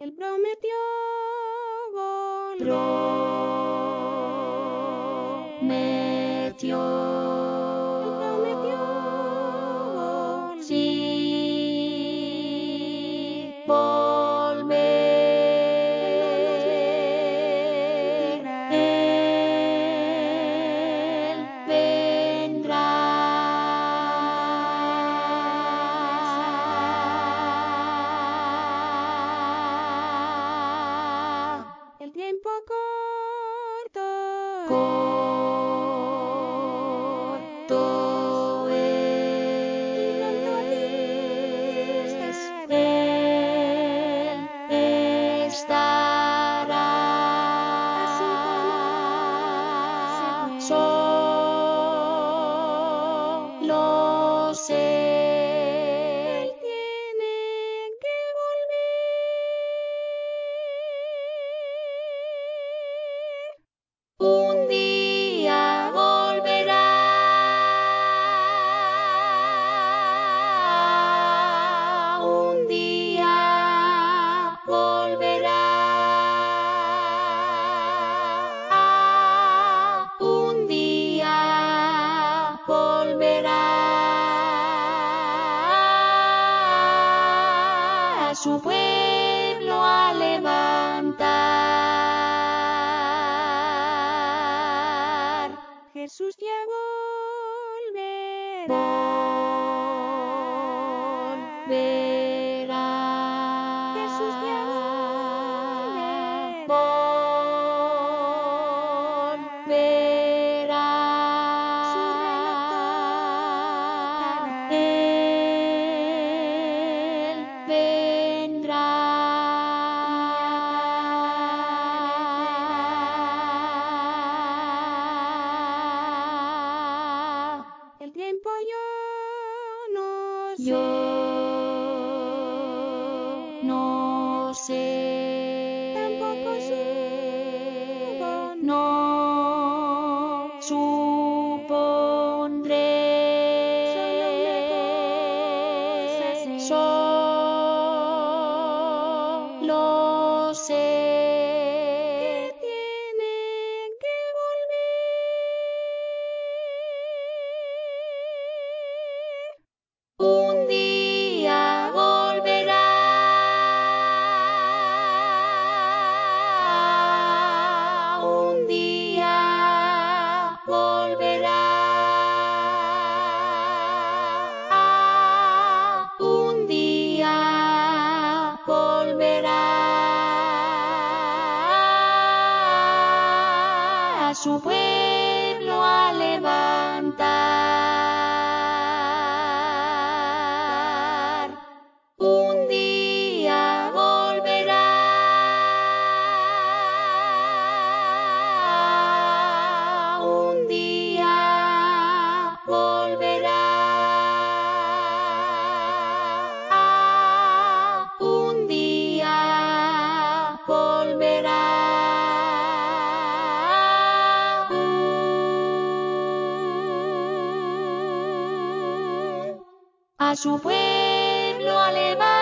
Él prometió volver. Prometió. împăcărtă. Cu su pueblo a levantar. Jesús ya volverá. Volverá. Yo no sé. Tampoco supo. No supondré. Solo supuesto. a su pueblo alemán.